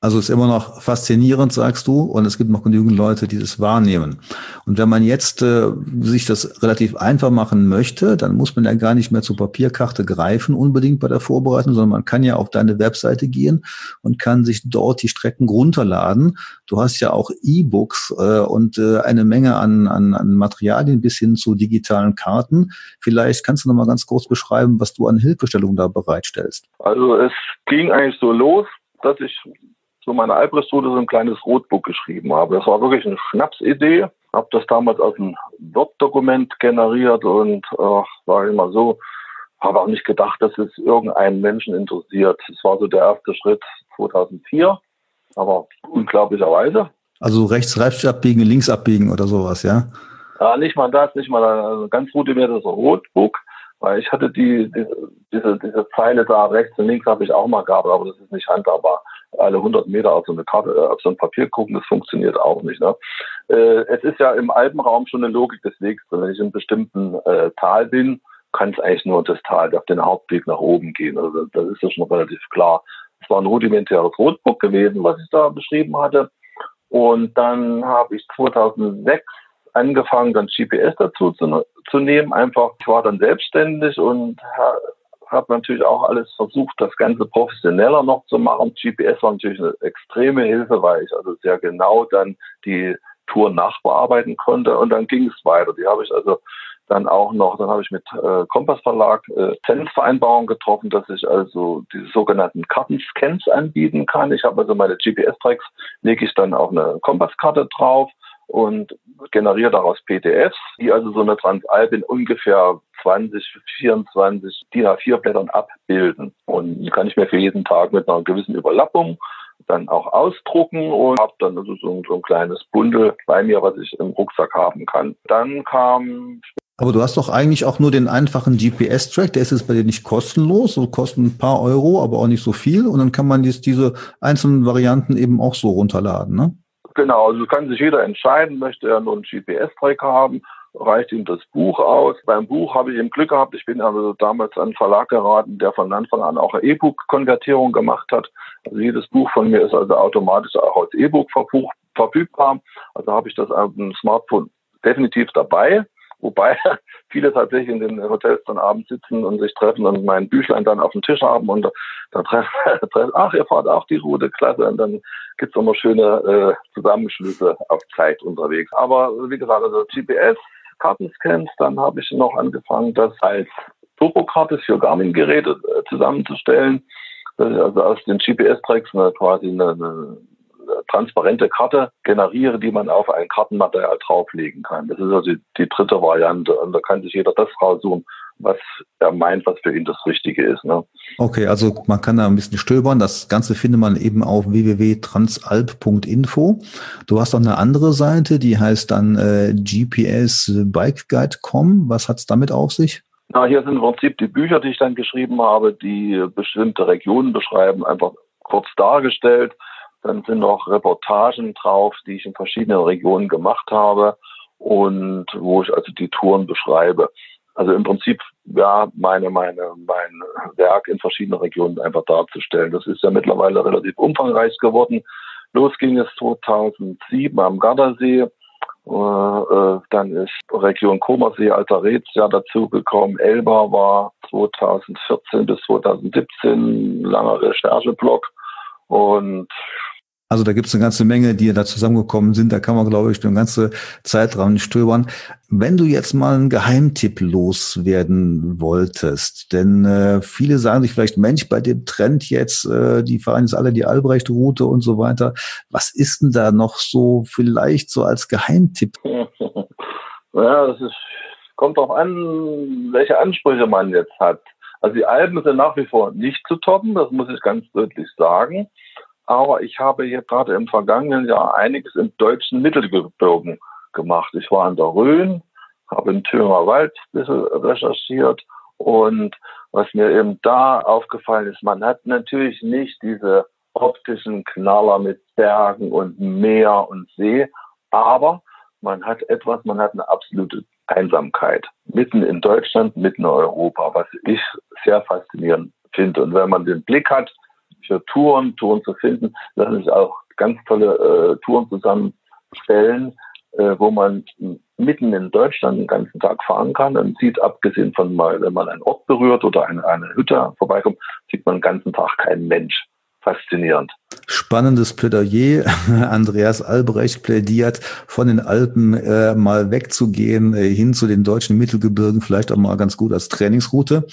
Also ist immer noch faszinierend, sagst du, und es gibt noch genügend Leute, die das wahrnehmen. Und wenn man jetzt äh, sich das relativ einfach machen möchte, dann muss man ja gar nicht mehr zur Papierkarte greifen, unbedingt bei der Vorbereitung, sondern man kann ja auf deine Webseite gehen und kann sich dort die Strecken runterladen. Du hast ja auch E-Books äh, und äh, eine Menge an, an, an Materialien bis hin zu digitalen Karten. Vielleicht kannst du noch mal ganz kurz beschreiben, was du an Hilfestellung da bereitstellst. Also es ging eigentlich so los, dass ich so meine Albrecht-Methode so ein kleines Rotbuch geschrieben habe. Das war wirklich eine Schnapsidee. Habe das damals aus einem Word-Dokument generiert und äh, war immer so, habe auch nicht gedacht, dass es irgendeinen Menschen interessiert. Das war so der erste Schritt 2004, aber unglaublicherweise. Also rechts, rechts abbiegen, links abbiegen oder sowas, ja? Ja, nicht mal das, nicht mal also ganz rudimentär so Rotbuch, weil ich hatte die, die, diese, diese Zeile da rechts und links habe ich auch mal gehabt, aber das ist nicht handhabbar alle 100 Meter auf so eine Karte, äh, auf so ein Papier gucken, das funktioniert auch nicht. Ne? Äh, es ist ja im Alpenraum schon eine Logik des Wegs. Wenn ich in einem bestimmten äh, Tal bin, kann es eigentlich nur das Tal auf den Hauptweg nach oben gehen. Also das ist ja schon relativ klar. Es war ein rudimentäres Rotbuch gewesen, was ich da beschrieben hatte. Und dann habe ich 2006 angefangen, dann GPS dazu zu, zu nehmen. Einfach, ich war dann selbstständig und habe natürlich auch alles versucht, das Ganze professioneller noch zu machen. GPS war natürlich eine extreme Hilfe, weil ich also sehr genau dann die Tour nachbearbeiten konnte und dann ging es weiter. Die habe ich also dann auch noch, dann habe ich mit äh, Kompass Verlag äh, Lizenzvereinbarung getroffen, dass ich also diese sogenannten Kartenscans anbieten kann. Ich habe also meine GPS-Tracks, lege ich dann auf eine Kompasskarte drauf und generiere daraus PDFs, die also so eine Transalp in ungefähr 20, 24 DIN A4 Blättern abbilden. Und die kann ich mir für jeden Tag mit einer gewissen Überlappung dann auch ausdrucken und habe dann also so, so ein kleines Bundel bei mir, was ich im Rucksack haben kann. Dann kam aber du hast doch eigentlich auch nur den einfachen GPS-Track, der ist jetzt bei dir nicht kostenlos, so kostet ein paar Euro, aber auch nicht so viel. Und dann kann man jetzt diese einzelnen Varianten eben auch so runterladen, ne? Genau, also kann sich jeder entscheiden, möchte er nur einen GPS-Track haben reicht ihm das Buch aus. Beim Buch habe ich eben Glück gehabt. Ich bin also damals an einen Verlag geraten, der von Anfang an auch eine E-Book-Konvertierung gemacht hat. Also jedes Buch von mir ist also automatisch auch als E-Book verfügbar. Also habe ich das auf dem Smartphone definitiv dabei. Wobei viele tatsächlich in den Hotels dann abends sitzen und sich treffen und mein Büchlein dann auf dem Tisch haben und dann treffen, ach, ihr fahrt auch die Route, klasse. Und dann gibt's immer schöne äh, Zusammenschlüsse auf Zeit unterwegs. Aber wie gesagt, also GPS, Kartenscans, dann habe ich noch angefangen, das als Turbokarte für Garmin-Geräte äh, zusammenzustellen. Also aus den GPS-Tracks quasi eine, eine transparente Karte generiere, die man auf ein Kartenmaterial drauflegen kann. Das ist also die, die dritte Variante. Und da kann sich jeder das raussuchen, was er meint, was für ihn das Richtige ist. Ne? Okay, also man kann da ein bisschen stöbern. Das Ganze findet man eben auf www.transalp.info. Du hast noch eine andere Seite, die heißt dann äh, gpsbikeguide.com. Was hat es damit auf sich? Na, hier sind im Prinzip die Bücher, die ich dann geschrieben habe, die bestimmte Regionen beschreiben, einfach kurz dargestellt. Dann sind noch Reportagen drauf, die ich in verschiedenen Regionen gemacht habe und wo ich also die Touren beschreibe. Also im Prinzip, ja, meine, meine, mein Werk in verschiedenen Regionen einfach darzustellen. Das ist ja mittlerweile relativ umfangreich geworden. Los ging es 2007 am Gardasee. Äh, äh, dann ist Region Komersee, Alter ja dazugekommen. Elba war 2014 bis 2017 langer Rechercheblock. Und also da gibt es eine ganze Menge, die da zusammengekommen sind. Da kann man, glaube ich, den ganzen Zeitraum stöbern. Wenn du jetzt mal einen Geheimtipp loswerden wolltest, denn äh, viele sagen sich vielleicht, Mensch, bei dem Trend jetzt, äh, die fahren jetzt alle die Albrecht-Route und so weiter. Was ist denn da noch so vielleicht so als Geheimtipp? Ja, das ist, kommt darauf an, welche Ansprüche man jetzt hat. Also die Alpen sind nach wie vor nicht zu toppen, das muss ich ganz deutlich sagen. Aber ich habe hier gerade im vergangenen Jahr einiges im deutschen Mittelgebirgen gemacht. Ich war an der Rhön, habe im Thüringer Wald ein bisschen recherchiert und was mir eben da aufgefallen ist, man hat natürlich nicht diese optischen Knaller mit Bergen und Meer und See, aber man hat etwas, man hat eine absolute Einsamkeit. Mitten in Deutschland, mitten in Europa, was ich sehr faszinierend finde. Und wenn man den Blick hat für Touren, Touren zu finden, lassen sich auch ganz tolle äh, Touren zusammenstellen, äh, wo man mitten in Deutschland den ganzen Tag fahren kann. Dann sieht, abgesehen von mal, wenn man einen Ort berührt oder eine, eine Hütte vorbeikommt, sieht man den ganzen Tag keinen Mensch faszinierend. Spannendes Plädoyer. Andreas Albrecht plädiert, von den Alpen äh, mal wegzugehen, äh, hin zu den deutschen Mittelgebirgen, vielleicht auch mal ganz gut als Trainingsroute.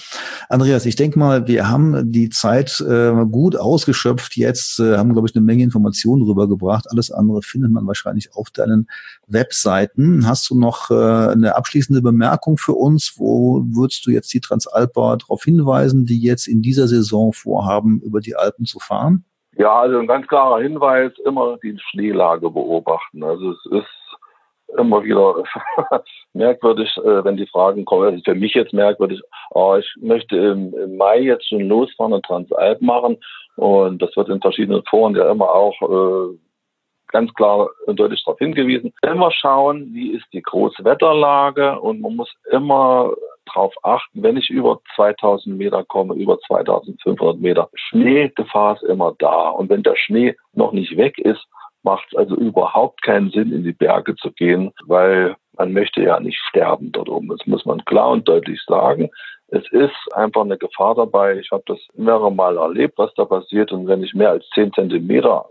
Andreas, ich denke mal, wir haben die Zeit äh, gut ausgeschöpft jetzt, äh, haben, glaube ich, eine Menge Informationen rübergebracht. Alles andere findet man wahrscheinlich auf deinen Webseiten. Hast du noch äh, eine abschließende Bemerkung für uns? Wo würdest du jetzt die Transalper darauf hinweisen, die jetzt in dieser Saison vorhaben, über die Alpen zu fahren? Ja, also ein ganz klarer Hinweis, immer die Schneelage beobachten. Also es ist immer wieder merkwürdig, äh, wenn die Fragen kommen. Ist für mich jetzt merkwürdig. Oh, ich möchte im, im, Mai jetzt schon losfahren und Transalp machen. Und das wird in verschiedenen Foren ja immer auch äh, ganz klar und deutlich darauf hingewiesen. Immer schauen, wie ist die Großwetterlage und man muss immer darauf achten, wenn ich über 2000 Meter komme, über 2500 Meter, Schneegefahr ist immer da. Und wenn der Schnee noch nicht weg ist, macht es also überhaupt keinen Sinn, in die Berge zu gehen, weil man möchte ja nicht sterben dort oben. Das muss man klar und deutlich sagen. Es ist einfach eine Gefahr dabei. Ich habe das mehrere Mal erlebt, was da passiert. Und wenn ich mehr als 10 Zentimeter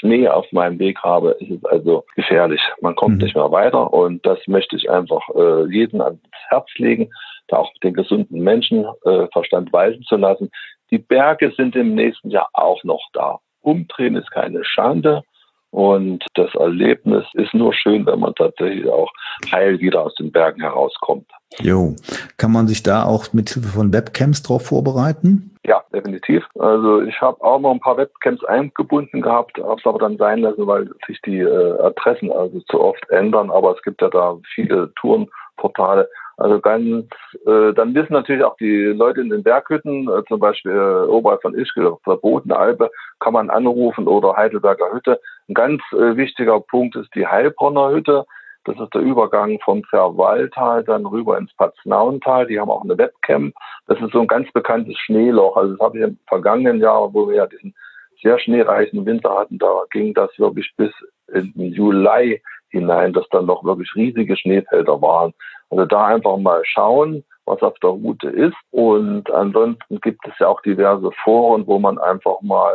Schnee auf meinem Weg habe, ist es also gefährlich. Man kommt mhm. nicht mehr weiter und das möchte ich einfach äh, jedem ans Herz legen, da auch den gesunden Menschenverstand äh, walten zu lassen. Die Berge sind im nächsten Jahr auch noch da. Umdrehen ist keine Schande. Und das Erlebnis ist nur schön, wenn man tatsächlich auch heil wieder aus den Bergen herauskommt. Jo, kann man sich da auch mit Hilfe von Webcams drauf vorbereiten? Ja, definitiv. Also ich habe auch noch ein paar Webcams eingebunden gehabt, habe es aber dann sein lassen, weil sich die äh, Adressen also zu oft ändern. Aber es gibt ja da viele Tourenportale. Also ganz, äh, dann wissen natürlich auch die Leute in den Berghütten, äh, zum Beispiel äh, oberhalb von Ischgl auf der Bodenalpe, kann man anrufen oder Heidelberger Hütte. Ein ganz äh, wichtiger Punkt ist die Heilbronner Hütte. Das ist der Übergang vom Zerwalltal dann rüber ins Paznauntal. Die haben auch eine Webcam. Das ist so ein ganz bekanntes Schneeloch. Also das habe ich im vergangenen Jahr, wo wir ja diesen sehr schneereichen Winter hatten, da ging das wirklich bis in den Juli hinein, dass dann noch wirklich riesige Schneefelder waren. Also da einfach mal schauen, was auf der Route ist. Und ansonsten gibt es ja auch diverse Foren, wo man einfach mal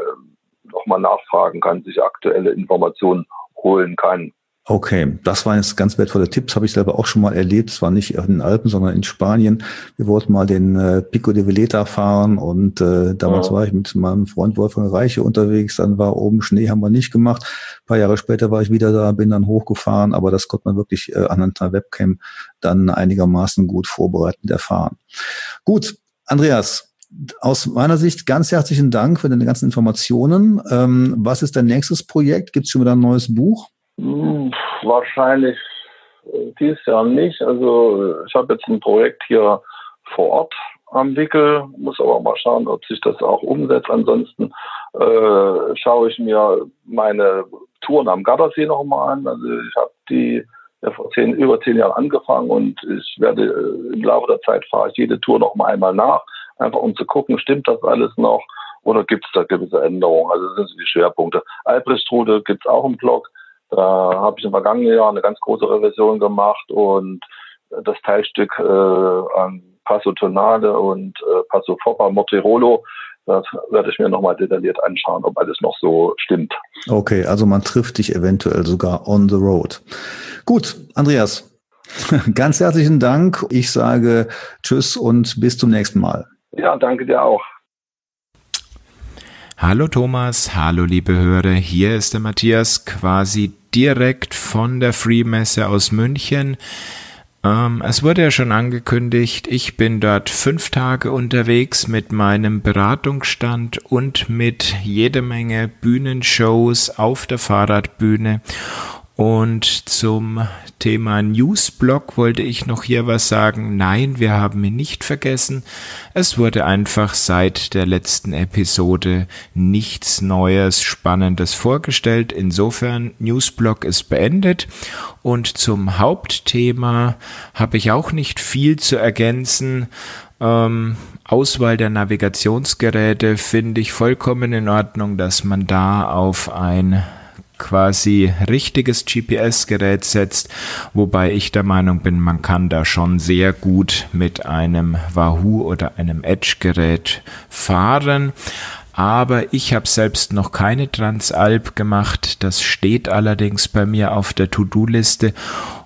nochmal nachfragen kann, sich aktuelle Informationen holen kann. Okay, das waren jetzt ganz wertvolle Tipps, habe ich selber auch schon mal erlebt. Zwar nicht in den Alpen, sondern in Spanien. Wir wollten mal den äh, Pico de Veleta fahren und äh, damals ja. war ich mit meinem Freund Wolfgang Reiche unterwegs. Dann war oben Schnee, haben wir nicht gemacht. Ein paar Jahre später war ich wieder da, bin dann hochgefahren, aber das konnte man wirklich äh, an einer Webcam dann einigermaßen gut vorbereitend erfahren. Gut, Andreas, aus meiner Sicht ganz herzlichen Dank für deine ganzen Informationen. Ähm, was ist dein nächstes Projekt? Gibt es schon wieder ein neues Buch? Hm, wahrscheinlich äh, dieses Jahr nicht. Also ich habe jetzt ein Projekt hier vor Ort am Wickel, muss aber mal schauen, ob sich das auch umsetzt. Ansonsten äh, schaue ich mir meine Touren am Gardasee nochmal an. Also ich habe die ja, vor zehn, über zehn Jahren angefangen und ich werde äh, im Laufe der Zeit fahre ich jede Tour noch mal einmal nach, einfach um zu gucken, stimmt das alles noch oder gibt es da gewisse Änderungen. Also das sind die Schwerpunkte. Albrechtstrude gibt es auch im Blog. Da habe ich im vergangenen Jahr eine ganz große Revision gemacht und das Teilstück äh, an Passo Tonale und äh, Passo Foppa Mortirolo, das werde ich mir nochmal detailliert anschauen, ob alles noch so stimmt. Okay, also man trifft dich eventuell sogar on the road. Gut, Andreas, ganz herzlichen Dank. Ich sage Tschüss und bis zum nächsten Mal. Ja, danke dir auch. Hallo Thomas, hallo liebe Hörer, hier ist der Matthias quasi direkt von der Free Messe aus München. Ähm, es wurde ja schon angekündigt, ich bin dort fünf Tage unterwegs mit meinem Beratungsstand und mit jede Menge Bühnenshows auf der Fahrradbühne und zum Thema Newsblog wollte ich noch hier was sagen. Nein, wir haben ihn nicht vergessen. Es wurde einfach seit der letzten Episode nichts Neues, Spannendes vorgestellt. Insofern, Newsblog ist beendet. Und zum Hauptthema habe ich auch nicht viel zu ergänzen. Ähm, Auswahl der Navigationsgeräte finde ich vollkommen in Ordnung, dass man da auf ein quasi richtiges GPS-Gerät setzt, wobei ich der Meinung bin, man kann da schon sehr gut mit einem Wahoo oder einem Edge-Gerät fahren aber ich habe selbst noch keine Transalp gemacht. Das steht allerdings bei mir auf der To-Do-Liste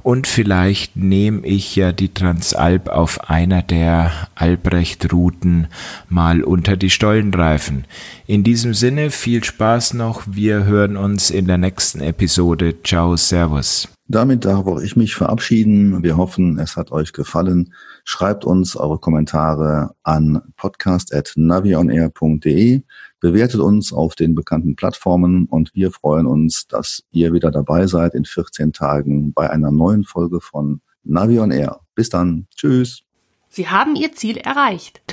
und vielleicht nehme ich ja die Transalp auf einer der Albrecht-Routen mal unter die Stollenreifen. In diesem Sinne viel Spaß noch. Wir hören uns in der nächsten Episode. Ciao, Servus. Damit darf auch ich mich verabschieden. Wir hoffen, es hat euch gefallen. Schreibt uns eure Kommentare an podcast.navionair.de. Bewertet uns auf den bekannten Plattformen und wir freuen uns, dass ihr wieder dabei seid in 14 Tagen bei einer neuen Folge von Navi Air. Bis dann. Tschüss. Sie haben Ihr Ziel erreicht.